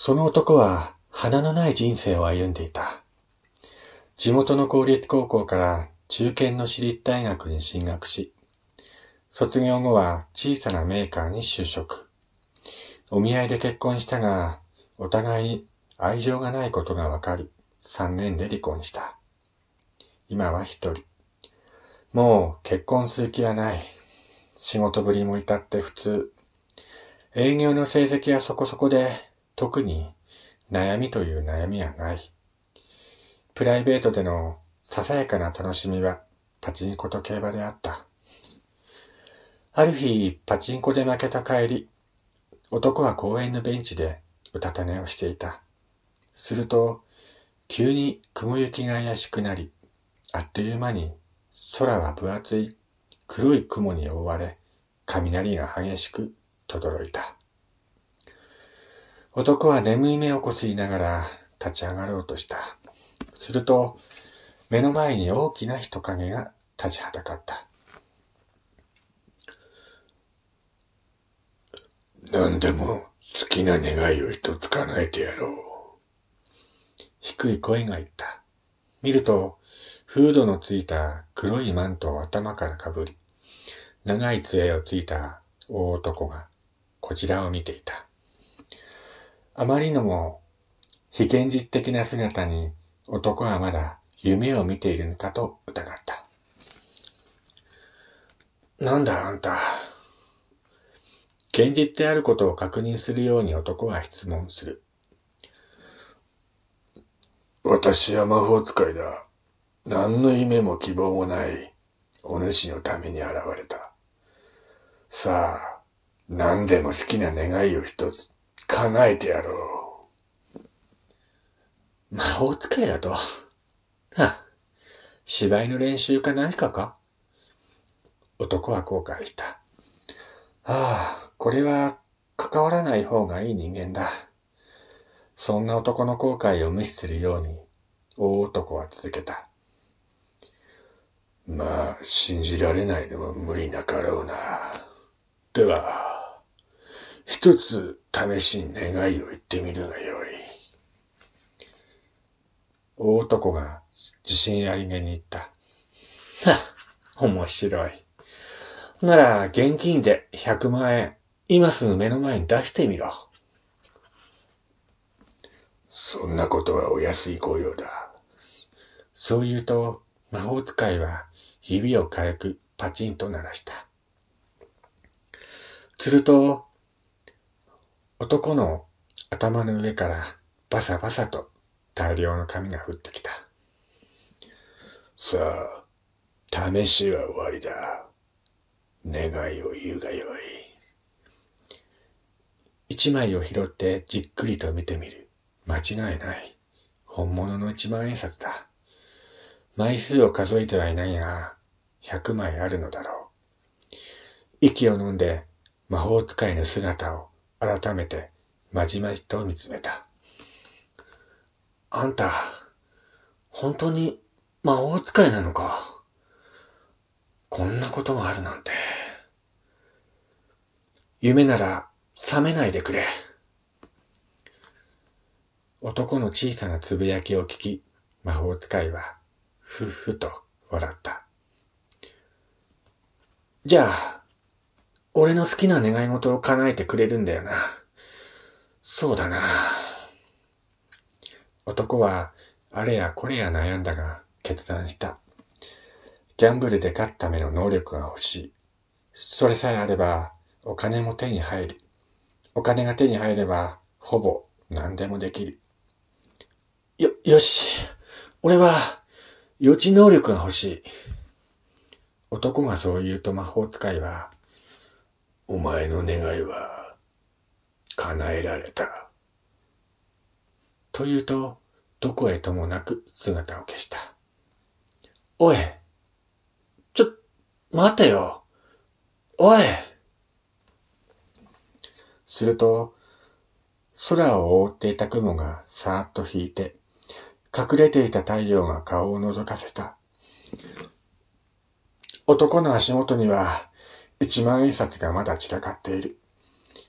その男は花のない人生を歩んでいた。地元の公立高校から中堅の私立大学に進学し、卒業後は小さなメーカーに就職。お見合いで結婚したが、お互いに愛情がないことがわかり、3年で離婚した。今は一人。もう結婚する気はない。仕事ぶりも至って普通。営業の成績はそこそこで、特に悩みという悩みはない。プライベートでのささやかな楽しみはパチンコと競馬であった。ある日、パチンコで負けた帰り、男は公園のベンチでうたた寝をしていた。すると、急に雲行きが怪しくなり、あっという間に空は分厚い黒い雲に覆われ、雷が激しく轟いた。男は眠い目をこすりながら立ち上がろうとした。すると、目の前に大きな人影が立ちはだかった。何でも好きな願いを一つ叶えてやろう。低い声が言った。見ると、フードのついた黒いマントを頭からかぶり、長い杖をついた大男がこちらを見ていた。あまりのも非現実的な姿に男はまだ夢を見ているのかと疑った。なんだあんた。現実であることを確認するように男は質問する。私は魔法使いだ。何の夢も希望もないお主のために現れた。さあ、何でも好きな願いを一つ叶えてやろう。魔法使いだと。は、芝居の練習か何かか？男は後悔した。ああ、これは関わらない方がいい人間だ。そんな男の後悔を無視するように、大男は続けた。まあ、信じられないのも無理なかろうな。では、一つ試しに願いを言ってみるがよい。大男が自信ありげに言った。は、面白い。なら、現金で100万円、今すぐ目の前に出してみろ。そんなことはお安い御用だ。そう言うと、魔法使いは指を軽くパチンと鳴らした。すると、男の頭の上からバサバサと大量の紙が降ってきた。さあ、試しは終わりだ。願いを言うがよい。一枚を拾ってじっくりと見てみる。間違いない。本物の一万円札だ。枚数を数えてはいないが、百枚あるのだろう。息を飲んで魔法使いの姿を改めてまじまじと見つめた。あんた、本当に魔法使いなのか？こんなことがあるなんて。夢なら覚めないでくれ。男の小さなつぶやきを聞き、魔法使いは、ふっふと笑った。じゃあ、俺の好きな願い事を叶えてくれるんだよな。そうだな。男は、あれやこれや悩んだが、決断した。ギャンブルで勝つための能力が欲しい。それさえあれば、お金も手に入る。お金が手に入れば、ほぼ何でもできる。よ、よし。俺は、予知能力が欲しい。男がそう言うと魔法使いは、お前の願いは、叶えられた。と言うと、どこへともなく姿を消した。おい、ちょ、待てよ。おい。すると、空を覆っていた雲がさーっと引いて、隠れていた太陽が顔を覗かせた。男の足元には一万円札がまだ散らかっている。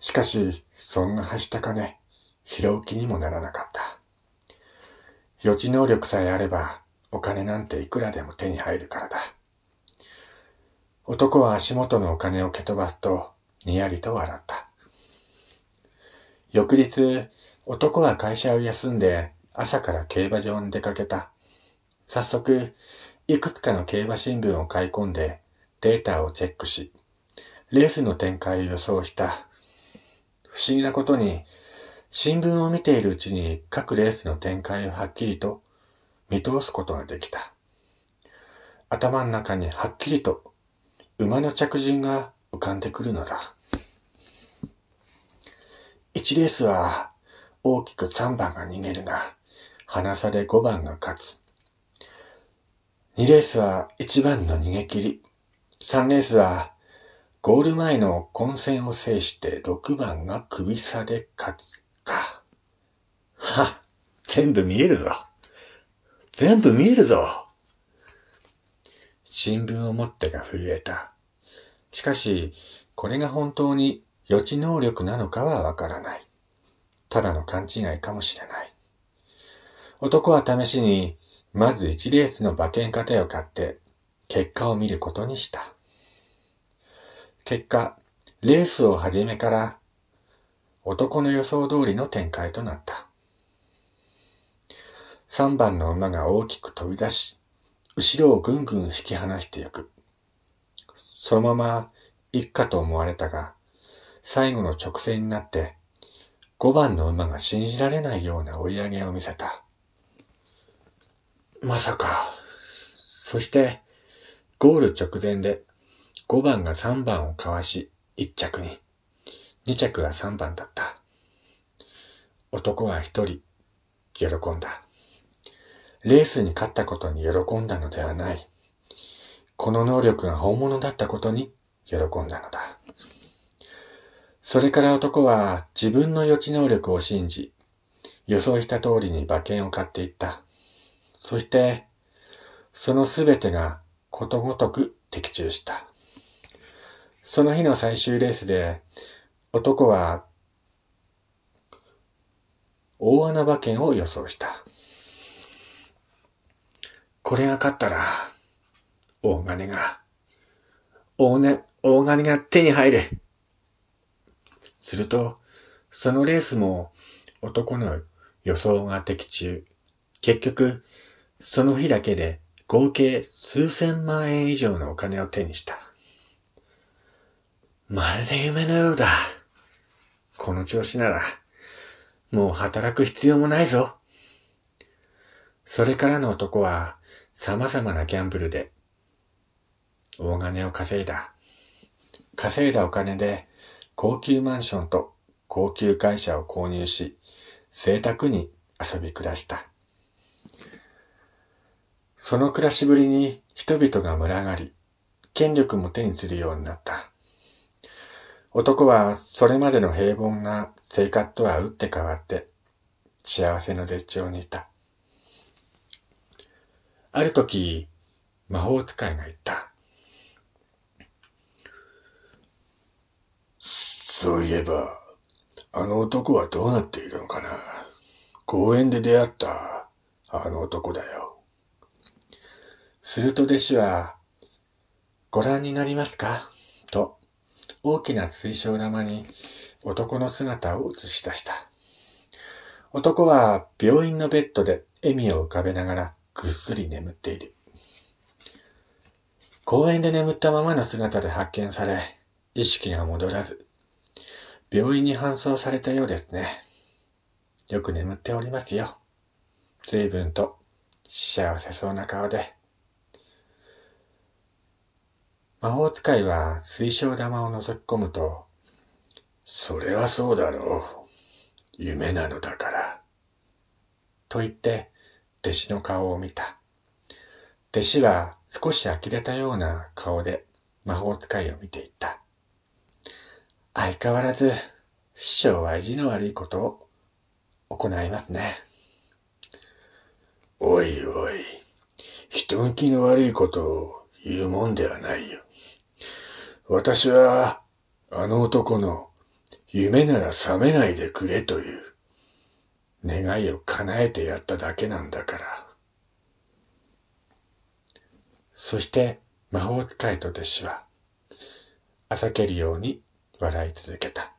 しかし、そんなはした金、拾う気にもならなかった。予知能力さえあれば、お金なんていくらでも手に入るからだ。男は足元のお金を蹴飛ばすと、にやりと笑った。翌日、男は会社を休んで朝から競馬場に出かけた。早速、いくつかの競馬新聞を買い込んでデータをチェックし、レースの展開を予想した。不思議なことに、新聞を見ているうちに各レースの展開をはっきりと見通すことができた。頭の中にはっきりと馬の着順が浮かんでくるのだ。1レースは大きく3番が逃げるが、鼻差で5番が勝つ。2レースは1番の逃げ切り。3レースはゴール前の混戦を制して6番が首差で勝つか。は、全部見えるぞ。全部見えるぞ。新聞を持ってが震えた。しかし、これが本当に予知能力なのかはわからない。ただの勘違いかもしれない。男は試しに、まず1レースの馬券過程を買って、結果を見ることにした。結果、レースを始めから男の予想通りの展開となった。3番の馬が大きく飛び出し、後ろをぐんぐん引き離してゆく。そのまま行くかと思われたが、最後の直線になって、5番の馬が信じられないような追い上げを見せた。まさか。そして、ゴール直前で5番が3番をかわし、1着に。2着が3番だった。男は1人、喜んだ。レースに勝ったことに喜んだのではない。この能力が本物だったことに喜んだのだ。それから男は自分の予知能力を信じ、予想した通りに馬券を買っていった。そして、そのすべてがことごとく的中した。その日の最終レースで、男は大穴馬券を予想した。これが勝ったら、大金が、大ね、大金が手に入る。すると、そのレースも男の予想が的中。結局、その日だけで合計数千万円以上のお金を手にした。まるで夢のようだ。この調子なら、もう働く必要もないぞ。それからの男は様々なギャンブルで大金を稼いだ。稼いだお金で高級マンションと高級会社を購入し、贅沢に遊び暮らした。その暮らしぶりに人々が群がり、権力も手にするようになった。男はそれまでの平凡な生活とは打って変わって幸せの絶頂にいた。ある時、魔法使いが言った。そういえば、あの男はどうなっているのかな公園で出会ったあの男だよ。すると弟子は、ご覧になりますか？と、大きな水晶玉に男の姿を映し出した。男は病院のベッドで笑みを浮かべながらぐっすり眠っている。公園で眠ったままの姿で発見され、意識が戻らず、病院に搬送されたようですね。よく眠っておりますよ。随分と幸せそうな顔で。魔法使いは水晶玉を覗き込むと、それはそうだろう。夢なのだから。と言って、弟子の顔を見た。弟子は少し呆れたような顔で魔法使いを見ていった。相変わらず、師匠は意地の悪いことを行いますね。おいおい、人向きの悪いことを言うもんではないよ。私は、あの男の夢なら覚めないでくれという願いを叶えてやっただけなんだから。そして魔法使いと弟子は、あさけるように笑い続けた。